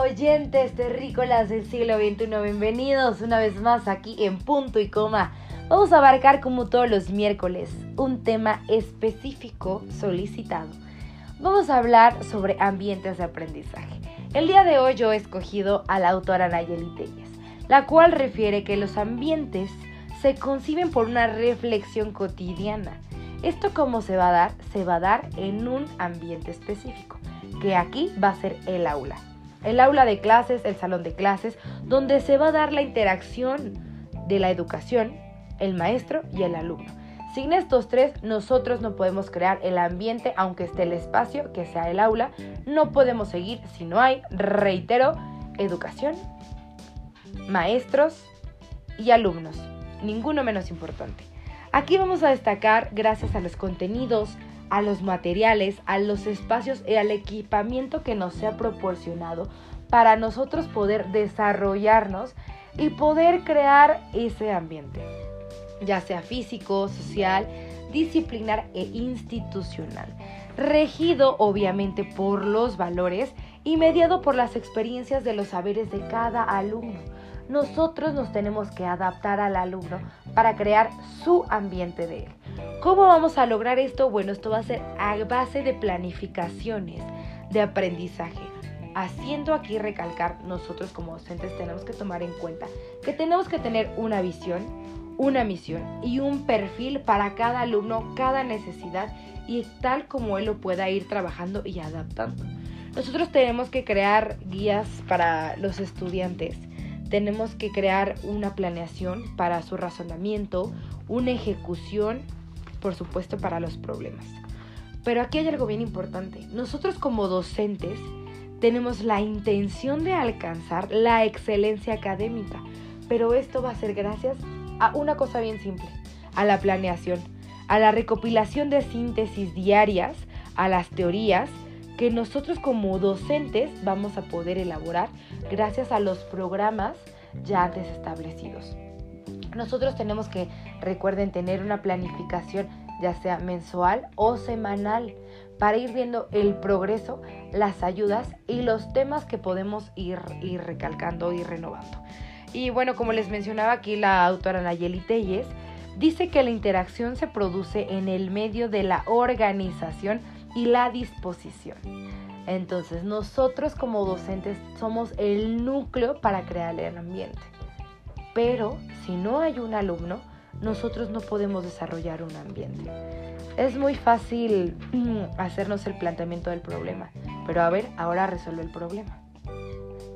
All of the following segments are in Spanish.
oyentes terrícolas del siglo XXI, bienvenidos una vez más aquí en punto y coma. Vamos a abarcar como todos los miércoles un tema específico solicitado. Vamos a hablar sobre ambientes de aprendizaje. El día de hoy yo he escogido a la autora Nayeli Telles, la cual refiere que los ambientes se conciben por una reflexión cotidiana. Esto cómo se va a dar? Se va a dar en un ambiente específico, que aquí va a ser el aula el aula de clases, el salón de clases, donde se va a dar la interacción de la educación, el maestro y el alumno. Sin estos tres, nosotros no podemos crear el ambiente, aunque esté el espacio, que sea el aula. No podemos seguir si no hay, reitero, educación, maestros y alumnos. Ninguno menos importante. Aquí vamos a destacar, gracias a los contenidos, a los materiales, a los espacios y al equipamiento que nos sea proporcionado para nosotros poder desarrollarnos y poder crear ese ambiente, ya sea físico, social, disciplinar e institucional, regido obviamente por los valores y mediado por las experiencias de los saberes de cada alumno. Nosotros nos tenemos que adaptar al alumno para crear su ambiente de él. ¿Cómo vamos a lograr esto? Bueno, esto va a ser a base de planificaciones de aprendizaje. Haciendo aquí recalcar, nosotros como docentes tenemos que tomar en cuenta que tenemos que tener una visión, una misión y un perfil para cada alumno, cada necesidad y tal como él lo pueda ir trabajando y adaptando. Nosotros tenemos que crear guías para los estudiantes, tenemos que crear una planeación para su razonamiento, una ejecución por supuesto, para los problemas. Pero aquí hay algo bien importante. Nosotros como docentes tenemos la intención de alcanzar la excelencia académica, pero esto va a ser gracias a una cosa bien simple, a la planeación, a la recopilación de síntesis diarias, a las teorías que nosotros como docentes vamos a poder elaborar gracias a los programas ya antes establecidos. Nosotros tenemos que, recuerden, tener una planificación ya sea mensual o semanal para ir viendo el progreso, las ayudas y los temas que podemos ir, ir recalcando y renovando. Y bueno, como les mencionaba aquí la autora Nayeli Telles, dice que la interacción se produce en el medio de la organización y la disposición. Entonces, nosotros como docentes somos el núcleo para crear el ambiente. Pero si no hay un alumno, nosotros no podemos desarrollar un ambiente. Es muy fácil mm, hacernos el planteamiento del problema, pero a ver, ahora resuelve el problema.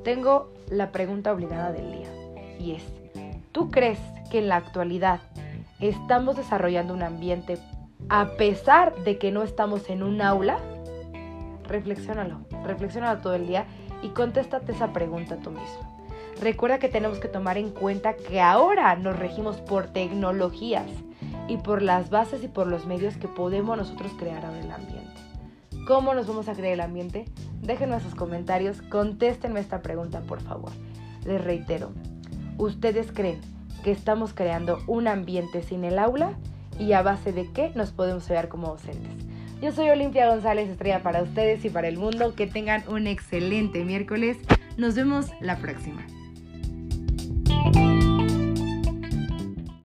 Tengo la pregunta obligada del día y es, ¿tú crees que en la actualidad estamos desarrollando un ambiente a pesar de que no estamos en un aula? Reflexiónalo, reflexiónalo todo el día y contéstate esa pregunta tú mismo. Recuerda que tenemos que tomar en cuenta que ahora nos regimos por tecnologías y por las bases y por los medios que podemos nosotros crear ahora el ambiente. ¿Cómo nos vamos a crear el ambiente? Déjenme sus comentarios, contéstenme esta pregunta por favor. Les reitero, ¿ustedes creen que estamos creando un ambiente sin el aula? ¿Y a base de qué nos podemos ayudar como docentes? Yo soy Olimpia González, estrella para ustedes y para el mundo. Que tengan un excelente miércoles. Nos vemos la próxima.